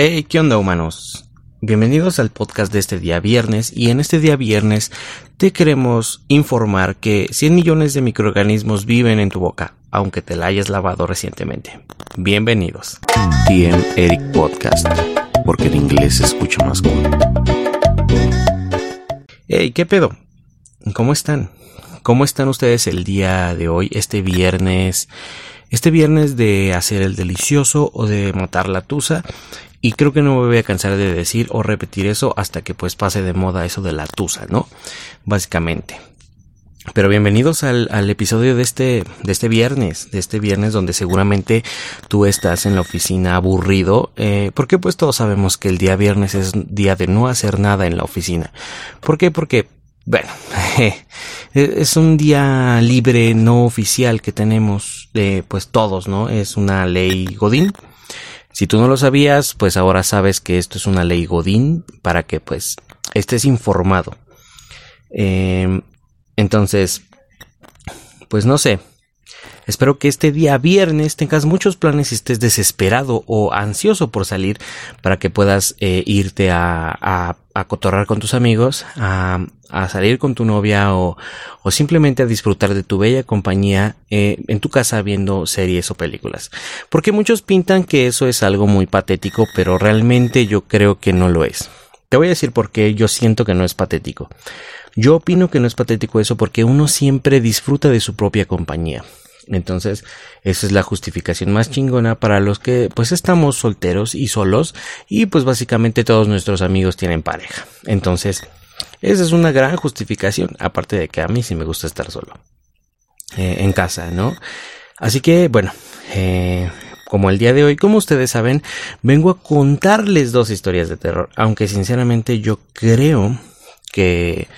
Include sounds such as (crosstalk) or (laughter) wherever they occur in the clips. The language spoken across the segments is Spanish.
Hey, ¿qué onda humanos? Bienvenidos al podcast de este día viernes y en este día viernes te queremos informar que 100 millones de microorganismos viven en tu boca, aunque te la hayas lavado recientemente. Bienvenidos. TM Eric Podcast, porque en inglés se escucha más cool. Hey, ¿qué pedo? ¿Cómo están? ¿Cómo están ustedes el día de hoy, este viernes? Este viernes de hacer el delicioso o de matar la tusa y creo que no me voy a cansar de decir o repetir eso hasta que pues pase de moda eso de la tusa, ¿no? Básicamente. Pero bienvenidos al, episodio de este, de este viernes, de este viernes donde seguramente tú estás en la oficina aburrido, eh, porque pues todos sabemos que el día viernes es día de no hacer nada en la oficina. ¿Por qué? Porque, bueno, (laughs) es un día libre no oficial que tenemos, eh, pues todos, ¿no? Es una ley Godín si tú no lo sabías, pues ahora sabes que esto es una ley Godín para que pues estés informado. Em, entonces, pues no sé. Espero que este día viernes tengas muchos planes y estés desesperado o ansioso por salir para que puedas eh, irte a, a cotorrar con tus amigos, a, a salir con tu novia o, o, simplemente a disfrutar de tu bella compañía eh, en tu casa viendo series o películas. Porque muchos pintan que eso es algo muy patético, pero realmente yo creo que no lo es. Te voy a decir por qué yo siento que no es patético. Yo opino que no es patético eso porque uno siempre disfruta de su propia compañía. Entonces, esa es la justificación más chingona para los que pues estamos solteros y solos y pues básicamente todos nuestros amigos tienen pareja. Entonces, esa es una gran justificación, aparte de que a mí sí me gusta estar solo. Eh, en casa, ¿no? Así que, bueno, eh, como el día de hoy, como ustedes saben, vengo a contarles dos historias de terror, aunque sinceramente yo creo que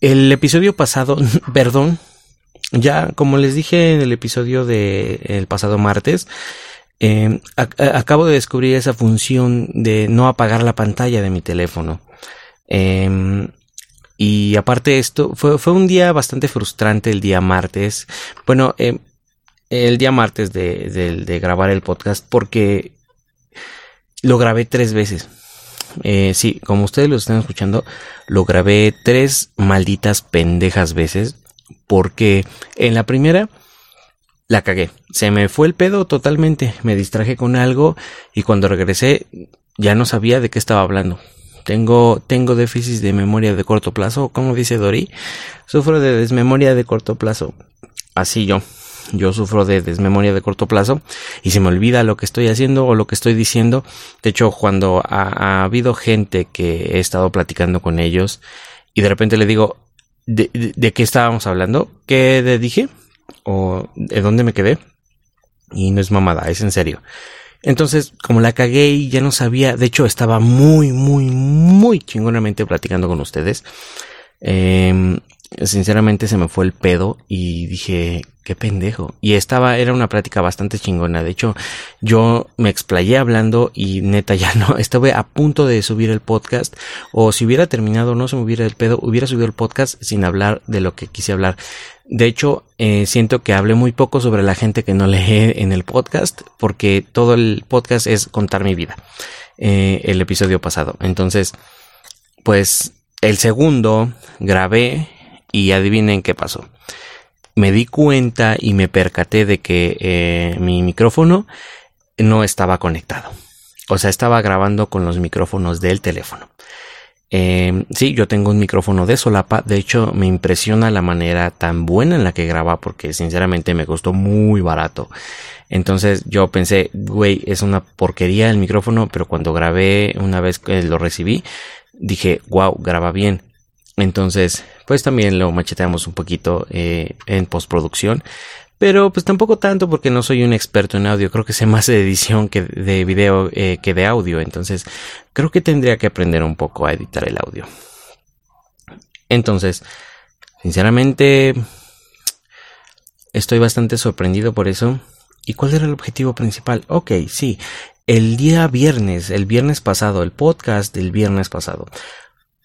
el episodio pasado, (laughs) perdón, ya, como les dije en el episodio de el pasado martes, eh, acabo de descubrir esa función de no apagar la pantalla de mi teléfono. Em, y aparte de esto, fue, fue, un día bastante frustrante el día martes. Bueno, em, el día martes de, de, grabar el podcast porque lo grabé tres veces. Eh, sí, como ustedes lo están escuchando, lo grabé tres malditas pendejas veces porque en la primera la cagué. Se me fue el pedo totalmente. Me distraje con algo y cuando regresé ya no sabía de qué estaba hablando. Tengo, tengo déficit de memoria de corto plazo, como dice Dori. Sufro de desmemoria de corto plazo. Así yo. Yo sufro de desmemoria de corto plazo y se me olvida lo que estoy haciendo o lo que estoy diciendo. De hecho, cuando ha habido gente que he estado platicando con ellos y de repente le digo, de, qué estábamos hablando, qué dije o de dónde me quedé. Y no es mamada, es en serio. Entonces, como la cagué y ya no sabía, de hecho estaba muy, muy, muy chingonamente platicando con ustedes. Eh, sinceramente se me fue el pedo y dije, qué pendejo. Y estaba, era una plática bastante chingona. De hecho, yo me explayé hablando y neta (laughs) ya no, estuve a punto de subir el podcast. O si hubiera terminado, no se me hubiera el pedo, hubiera subido el podcast sin hablar de lo que quise hablar. De hecho, eh, siento que hablé muy poco sobre la gente que no lee en el podcast, porque todo el podcast es contar mi vida. Eh, el episodio pasado. Entonces, pues el segundo grabé y adivinen qué pasó. Me di cuenta y me percaté de que eh, mi micrófono no estaba conectado. O sea, estaba grabando con los micrófonos del teléfono. Eh, sí, yo tengo un micrófono de solapa. De hecho, me impresiona la manera tan buena en la que graba porque sinceramente me costó muy barato. Entonces yo pensé, güey, es una porquería el micrófono, pero cuando grabé una vez que lo recibí, dije, wow, graba bien. Entonces, pues también lo macheteamos un poquito eh, en postproducción. Pero pues tampoco tanto porque no soy un experto en audio. Creo que sé más de edición que de video eh, que de audio. Entonces, creo que tendría que aprender un poco a editar el audio. Entonces, sinceramente, estoy bastante sorprendido por eso. ¿Y cuál era el objetivo principal? Ok, sí, el día viernes, el viernes pasado, el podcast del viernes pasado.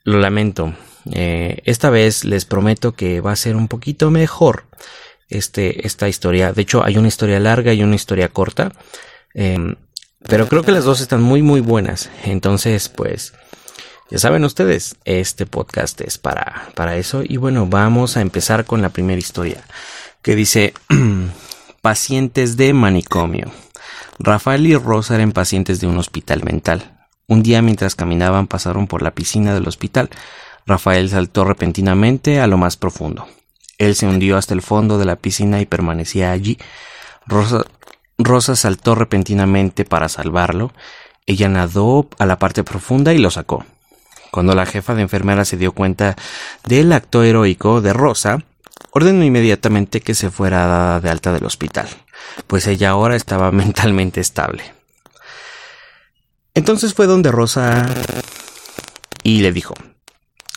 Lo lamento, eh, esta vez les prometo que va a ser un poquito mejor este, esta historia. De hecho, hay una historia larga y una historia corta. Em, Pero creo que las dos están muy muy buenas. Entonces, pues, ya saben ustedes, este podcast es para, para eso. Y bueno, vamos a empezar con la primera historia. Que dice, (clears throat) pacientes de manicomio. Rafael y Rosa eran pacientes de un hospital mental. Un día mientras caminaban pasaron por la piscina del hospital. Rafael saltó repentinamente a lo más profundo. Él se hundió hasta el fondo de la piscina y permanecía allí. Rosa, Rosa saltó repentinamente para salvarlo. Ella nadó a la parte profunda y lo sacó. Cuando la jefa de enfermera se dio cuenta del acto heroico de Rosa, ordenó inmediatamente que se fuera de alta del hospital, pues ella ahora estaba (laughs) mentalmente estable. Entonces fue donde Rosa y le dijo,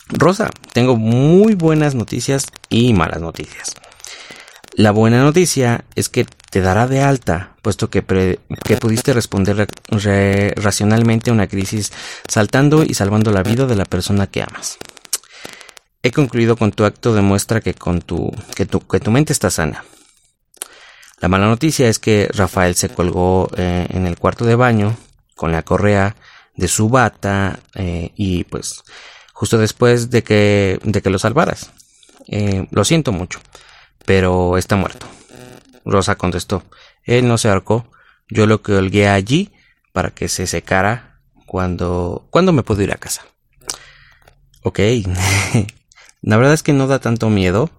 Rosa, tengo muy buenas noticias y malas noticias. La buena noticia es que te dará de alta, puesto que, que pudiste responder racionalmente a una crisis saltando y salvando la vida de la persona que amas. He concluido con tu acto demuestra que, con tu, que, tu, que tu mente está sana. La mala noticia es que Rafael se colgó eh, en el cuarto de baño con la correa de su bata eh, y pues justo después de que, de que lo salvaras. Eh, lo siento mucho pero está muerto. Rosa contestó. Él no se ahorcó. Yo lo colgué allí para que se secara cuando, cuando me puedo ir a casa. Ok. (laughs) La verdad es que no da tanto miedo.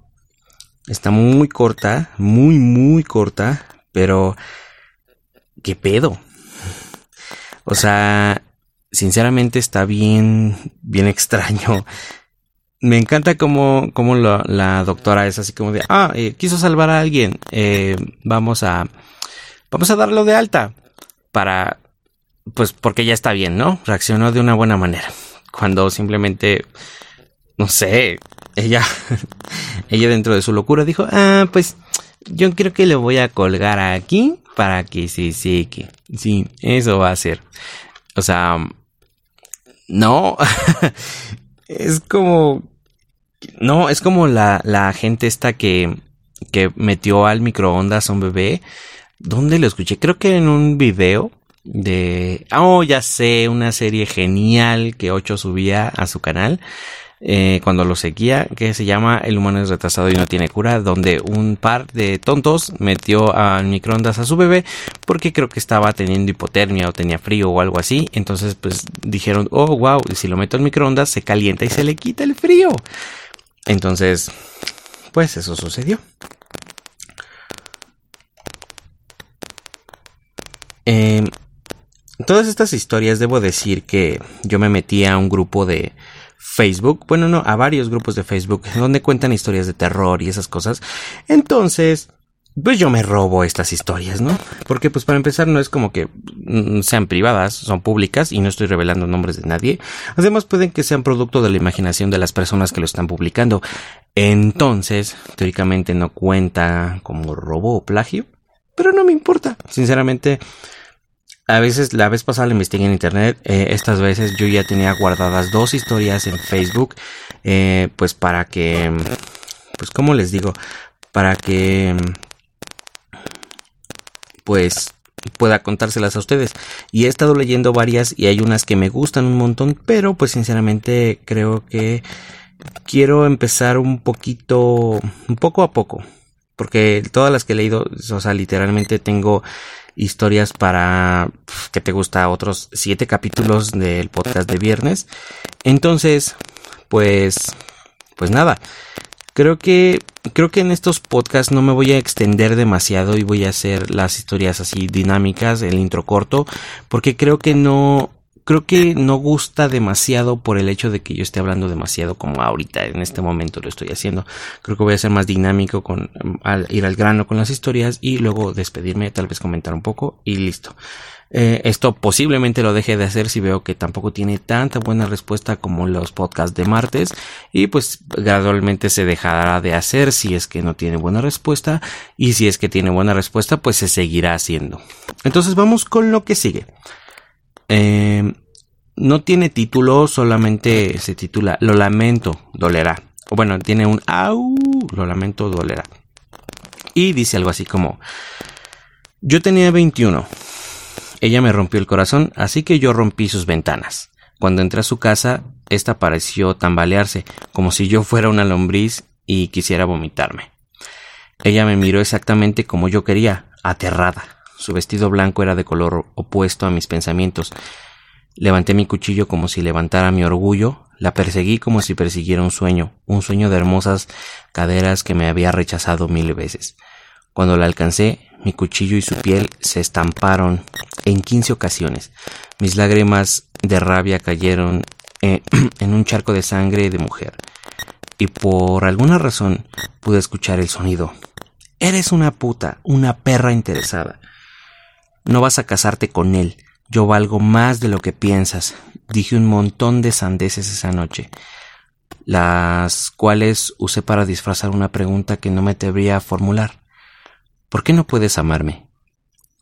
Está muy corta, muy, muy corta, pero... ¿Qué pedo? O sea, sinceramente está bien, bien extraño (laughs) me encanta cómo, cómo la doctora es así como de, ah, eh, quiso salvar a alguien, eh, vamos a, vamos a darlo de alta para, pues porque ya está bien, ¿no? Reaccionó de una buena manera. Cuando simplemente, no sé, ella, (laughs) ella dentro de su locura dijo, ah, pues yo creo que le voy a colgar aquí para que se seque. Sí, eso va a ser. O sea, no. (laughs) es como no, es como la, la gente esta que, que metió al microondas a un bebé. ¿Dónde lo escuché? Creo que en un video de... Oh, ya sé, una serie genial que Ocho subía a su canal. Eh, cuando lo seguía, que se llama El humano es retrasado y no tiene cura, donde un par de tontos metió al microondas a su bebé porque creo que estaba teniendo hipotermia o tenía frío o algo así. Entonces, pues dijeron, oh, wow, si lo meto al microondas se calienta y se le quita el frío. Entonces, pues eso sucedió. Eh, todas estas historias debo decir que yo me metí a un grupo de Facebook, bueno, no, a varios grupos de Facebook donde cuentan historias de terror y esas cosas. Entonces, pues yo me robo estas historias, ¿no? Porque pues para empezar no es como que mm, sean privadas, son públicas y no estoy revelando nombres de nadie. Además pueden que sean producto de la imaginación de las personas que lo están publicando. Entonces, teóricamente no cuenta como robo o plagio, pero no me importa. Sinceramente, a veces la vez pasada la investigué en internet, eh, estas veces yo ya tenía guardadas dos historias en Facebook, eh, pues para que, pues como les digo, para que pues pueda contárselas a ustedes. Y he estado leyendo varias y hay unas que me gustan un montón, pero pues sinceramente creo que quiero empezar un poquito, un poco a poco. Porque todas las que he leído, o sea, literalmente tengo historias para que te gusta otros siete capítulos del podcast de viernes. Entonces, pues, pues nada. Creo que creo que en estos podcasts no me voy a extender demasiado y voy a hacer las historias así dinámicas, el intro corto, porque creo que no creo que no gusta demasiado por el hecho de que yo esté hablando demasiado como ahorita en este momento lo estoy haciendo. Creo que voy a ser más dinámico con ir al grano con las historias y luego despedirme, tal vez comentar un poco y listo. Eh, esto posiblemente lo deje de hacer si veo que tampoco tiene tanta buena respuesta como los podcasts de martes y pues gradualmente se dejará de hacer si es que no tiene buena respuesta y si es que tiene buena respuesta pues se seguirá haciendo. Entonces vamos con lo que sigue. Eh, no tiene título, solamente se titula Lo lamento, dolerá. O bueno, tiene un au, lo lamento, dolerá. Y dice algo así como, yo tenía 21 Ella me rompió el corazón, así que yo rompí sus ventanas. Cuando entré a su casa, esta pareció tambalearse, como si yo fuera una lombriz y quisiera vomitarme. Ella me miró exactamente como yo quería, aterrada. Su vestido blanco era de color opuesto a mis pensamientos. Levanté mi cuchillo como si levantara mi orgullo, la perseguí como si persiguiera un sueño, un sueño de hermosas caderas que me había rechazado mil veces. Cuando la alcancé, mi cuchillo y su piel se estamparon en quince ocasiones. Mis lágrimas de rabia cayeron en (clears throat) un charco de sangre de mujer. Y por alguna razón pude escuchar el sonido. Eres una puta, una perra interesada. No vas a casarte con él. Yo valgo más de lo que piensas. Dije un montón de sandeces esa noche las cuales usé para disfrazar una pregunta que no me debería formular. ¿Por qué no puedes amarme?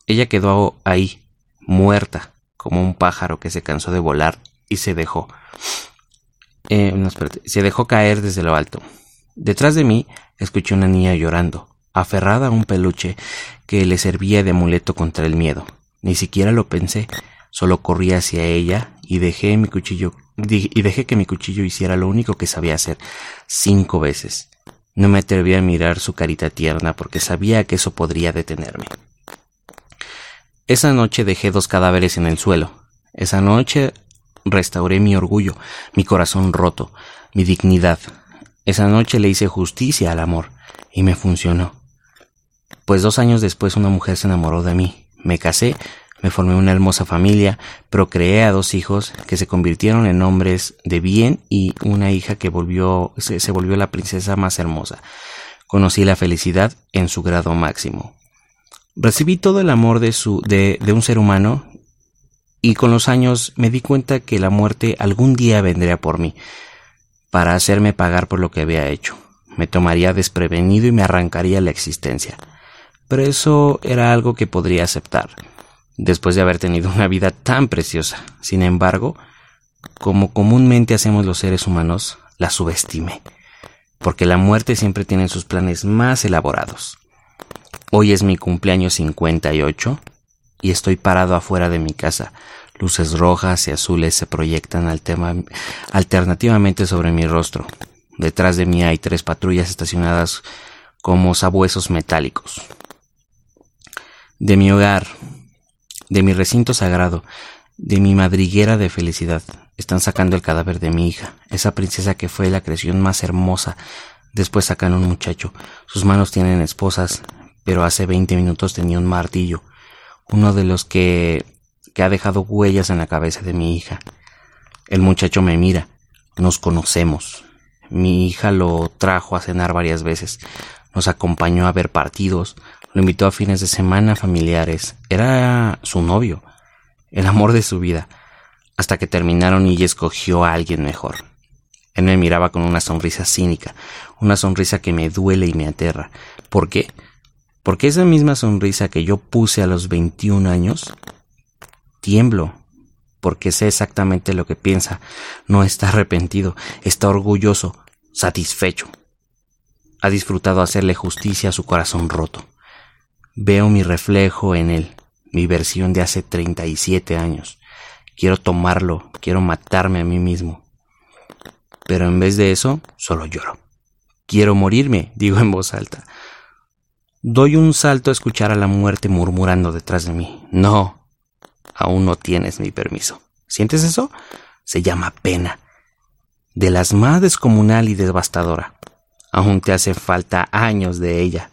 Ella quedó ahí, muerta, como un pájaro que se cansó de volar y se dejó. Eh, se dejó caer desde lo alto. Detrás de mí escuché una niña llorando, aferrada a un peluche que le servía de amuleto contra el miedo. Ni siquiera lo pensé, solo corrí hacia ella y dejé mi cuchillo y dejé que mi cuchillo hiciera lo único que sabía hacer cinco veces. No me atreví a mirar su carita tierna porque sabía que eso podría detenerme. Esa noche dejé dos cadáveres en el suelo. Esa noche restauré mi orgullo, mi corazón roto, mi dignidad. Esa noche le hice justicia al amor y me funcionó. Pues dos años después una mujer se enamoró de mí. Me casé me formé una hermosa familia, procreé a dos hijos que se convirtieron en hombres de bien y una hija que volvió, se, volvió la princesa más hermosa. Conocí la felicidad en su grado máximo. Recibí todo el amor de, su, de, de un ser humano y con los años me di cuenta que la muerte algún día vendría por mí, para hacerme pagar por lo que había hecho. Me tomaría desprevenido y me arrancaría la existencia. Pero eso era algo que podría aceptar después de haber tenido una vida tan preciosa. Sin embargo, como comúnmente hacemos los seres humanos, la subestimé, porque la muerte siempre tiene sus planes más elaborados. Hoy es mi cumpleaños 58 y estoy parado afuera de mi casa. Luces rojas y azules se proyectan alternativamente sobre mi rostro. Detrás de mí hay tres patrullas estacionadas como sabuesos metálicos. De mi hogar, de mi recinto sagrado, de mi madriguera de felicidad. Están sacando el cadáver de mi hija, esa princesa que fue la creación más hermosa. Después sacan un muchacho. Sus manos tienen esposas, pero hace veinte minutos tenía un martillo, uno de los que que ha dejado huellas en la cabeza de mi hija. El muchacho me mira. Nos conocemos. Mi hija lo trajo a cenar varias veces. Nos acompañó a ver partidos, lo invitó a fines de semana familiares. Era su novio, el amor de su vida, hasta que terminaron y escogió a alguien mejor. Él me miraba con una sonrisa cínica, una sonrisa que me duele y me aterra. ¿Por qué? Porque esa misma sonrisa que yo puse a los 21 años, tiemblo, porque sé exactamente lo que piensa. No está arrepentido, está orgulloso, satisfecho. Ha disfrutado hacerle justicia a su corazón roto. Veo mi reflejo en él, mi versión de hace 37 años. Quiero tomarlo, quiero matarme a mí mismo. Pero en vez de eso, solo lloro. Quiero morirme, (laughs) digo en voz alta. Doy un salto a escuchar a la muerte murmurando detrás de mí. No, aún no tienes mi permiso. ¿Sientes eso? Se llama pena. De las más descomunal y devastadora. Aún te hace falta años de ella.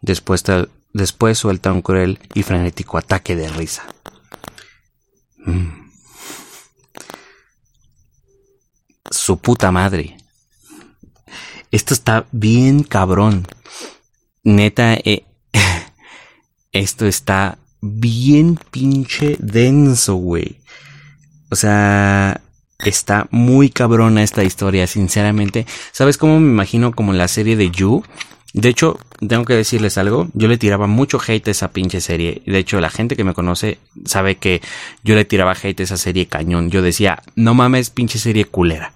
Después te, Después suelta un cruel y frenético ataque de risa. Mm. Su puta madre. Esto está bien cabrón. Neta, eh, (laughs) esto está bien pinche denso, güey. O sea, está muy cabrona esta historia, sinceramente. ¿Sabes cómo me imagino como la serie de You? De hecho, tengo que decirles algo, yo le tiraba mucho hate a esa pinche serie. De hecho, la gente que me conoce sabe que yo le tiraba hate a esa serie cañón. Yo decía, no mames, pinche serie culera.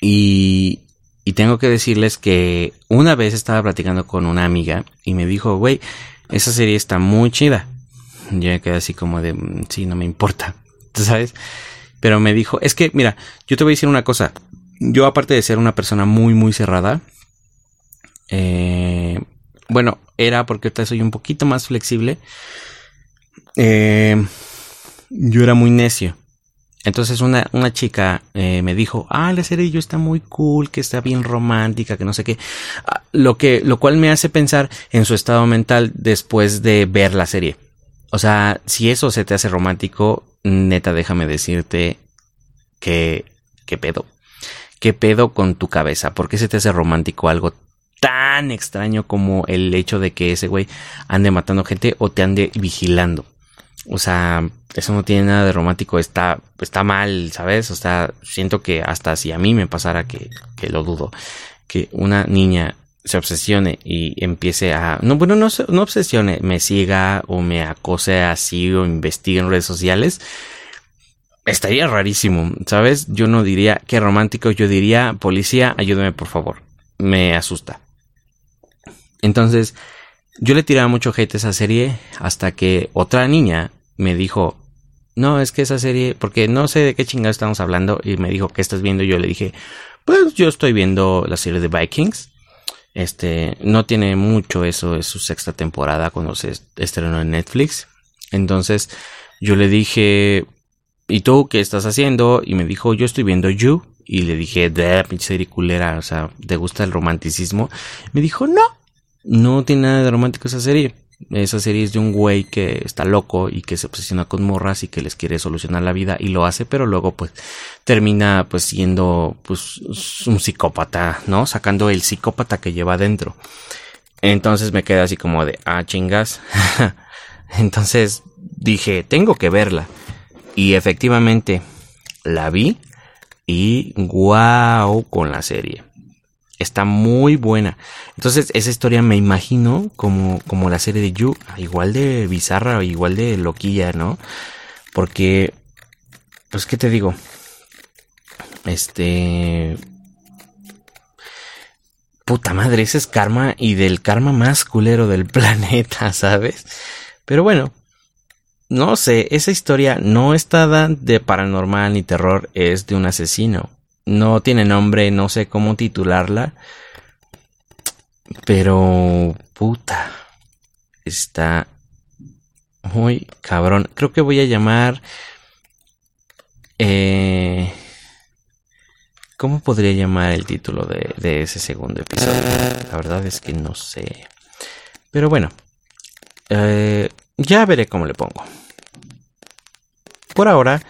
Y, y tengo que decirles que una vez estaba platicando con una amiga y me dijo, güey, esa serie está muy chida. Yo me quedé así como de, mm, sí, no me importa, (laughs) ¿sabes? Pero me dijo, es que, mira, yo te voy a decir una cosa. Yo, aparte de ser una persona muy, muy cerrada, eh, bueno, era porque ahorita soy un poquito más flexible. Eh, yo era muy necio. Entonces una, una chica eh, me dijo, ah, la serie yo está muy cool, que está bien romántica, que no sé qué. Ah, lo que, lo cual me hace pensar en su estado mental después de ver la serie. O sea, si eso se te hace romántico, neta, déjame decirte que, qué pedo. ¿Qué pedo con tu cabeza? ¿Por qué se te hace romántico algo tan extraño como el hecho de que ese güey ande matando gente o te ande vigilando? O sea, eso no tiene nada de romántico, está, está mal, ¿sabes? O sea, siento que hasta si a mí me pasara que, que lo dudo, que una niña se obsesione y empiece a, no, bueno, no, no obsesione, me siga o me acose así o investigue en redes sociales, estaría rarísimo, ¿sabes? Yo no diría que romántico, yo diría, policía, ayúdame por favor, me asusta. Entonces, yo le tiraba mucho hate a esa serie hasta que otra niña me dijo, no, es que esa serie, porque no sé de qué chingada estamos hablando, y me dijo, ¿qué estás viendo? Yo le dije, pues yo estoy viendo la serie de Vikings. Este, no tiene mucho eso, es su sexta temporada cuando se estrenó en Netflix. Entonces, yo le dije, ¿y tú qué estás haciendo? Y me dijo, yo estoy viendo You. Y le dije, de pinche culera, o sea, ¿te gusta el romanticismo? Me dijo, no, no tiene nada de romántico esa serie. Esa serie es de un güey que está loco y que se obsesiona con morras y que les quiere solucionar la vida y lo hace, pero luego pues termina pues siendo pues un psicópata, ¿no? Sacando el psicópata que lleva adentro. Entonces me quedé así como de, ah, chingas. (laughs) Entonces dije, tengo que verla. Y efectivamente la vi y wow con la serie. Está muy buena. Entonces, esa historia me imagino como, como la serie de You, igual de bizarra, igual de loquilla, ¿no? Porque, pues, ¿qué te digo? Este... Puta madre, ese es karma y del karma más culero del (laughs) planeta, ¿sabes? Pero bueno, no sé, esa historia no está de paranormal ni terror, es de un asesino. No tiene nombre, no sé cómo titularla. Pero, puta, está muy cabrón. Creo que voy a llamar... Eh, ¿Cómo podría llamar el título de, ese segundo episodio? La verdad es que no sé. Pero bueno, eh, ya veré cómo le pongo. Por ahora,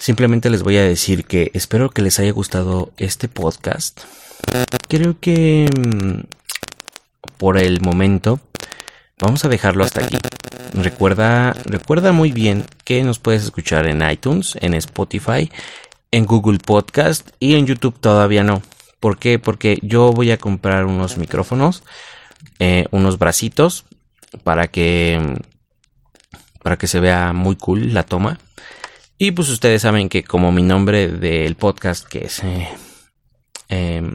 Simplemente les voy a decir que espero que les haya gustado este podcast. Creo que mm, por el momento vamos a dejarlo hasta aquí. Recuerda, recuerda muy bien que nos puedes escuchar en iTunes, en Spotify, en Google Podcast y en YouTube todavía no. ¿Por qué? Porque yo voy a comprar unos micrófonos, eh, unos bracitos para que para que se vea muy cool la toma y pues ustedes saben que como mi nombre del podcast que es eh, em,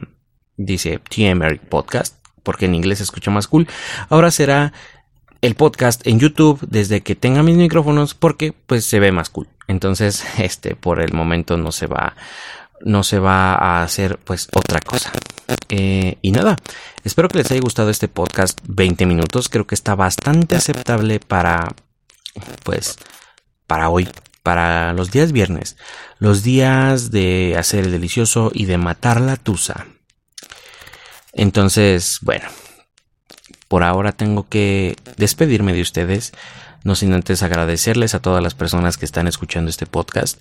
dice TMR Podcast, porque en inglés se escucha más cool, ahora será el podcast en YouTube desde que tenga mis micrófonos porque pues se ve más cool. Entonces, (laughs) este por el momento no se va no se va a hacer pues otra cosa. Eh, y nada, espero que les haya gustado este podcast 20 minutos, creo que está bastante aceptable para pues para hoy para los días viernes, los días de hacer el delicioso y de matar la tusa. Entonces, bueno, por ahora tengo que despedirme de ustedes, no sin antes agradecerles a todas las personas que están escuchando este podcast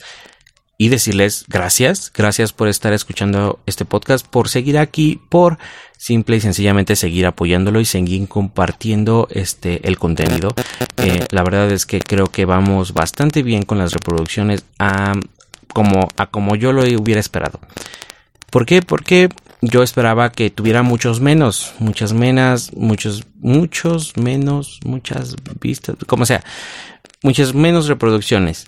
y decirles gracias, gracias por estar escuchando este podcast, por seguir aquí, por simple y sencillamente seguir apoyándolo y seguir compartiendo este el contenido. La verdad es que creo que vamos bastante bien con las reproducciones a como a como yo lo hubiera esperado. ¿Por qué? Porque yo esperaba que tuviera muchos menos, muchas menos, muchos, muchos menos, muchas vistas, como sea, muchas menos reproducciones.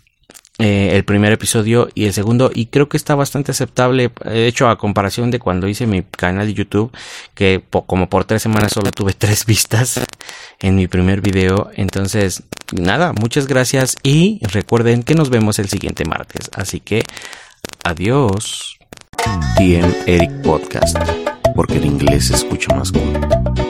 Eh, el primer episodio y el segundo y creo que está bastante aceptable. De hecho a comparación de cuando hice mi canal de YouTube que como por tres semanas solo tuve (laughs) tres vistas en mi primer video. Entonces nada muchas gracias y recuerden que nos vemos el siguiente martes. Así que adiós. TM Eric Podcast porque el inglés se escucha más cool.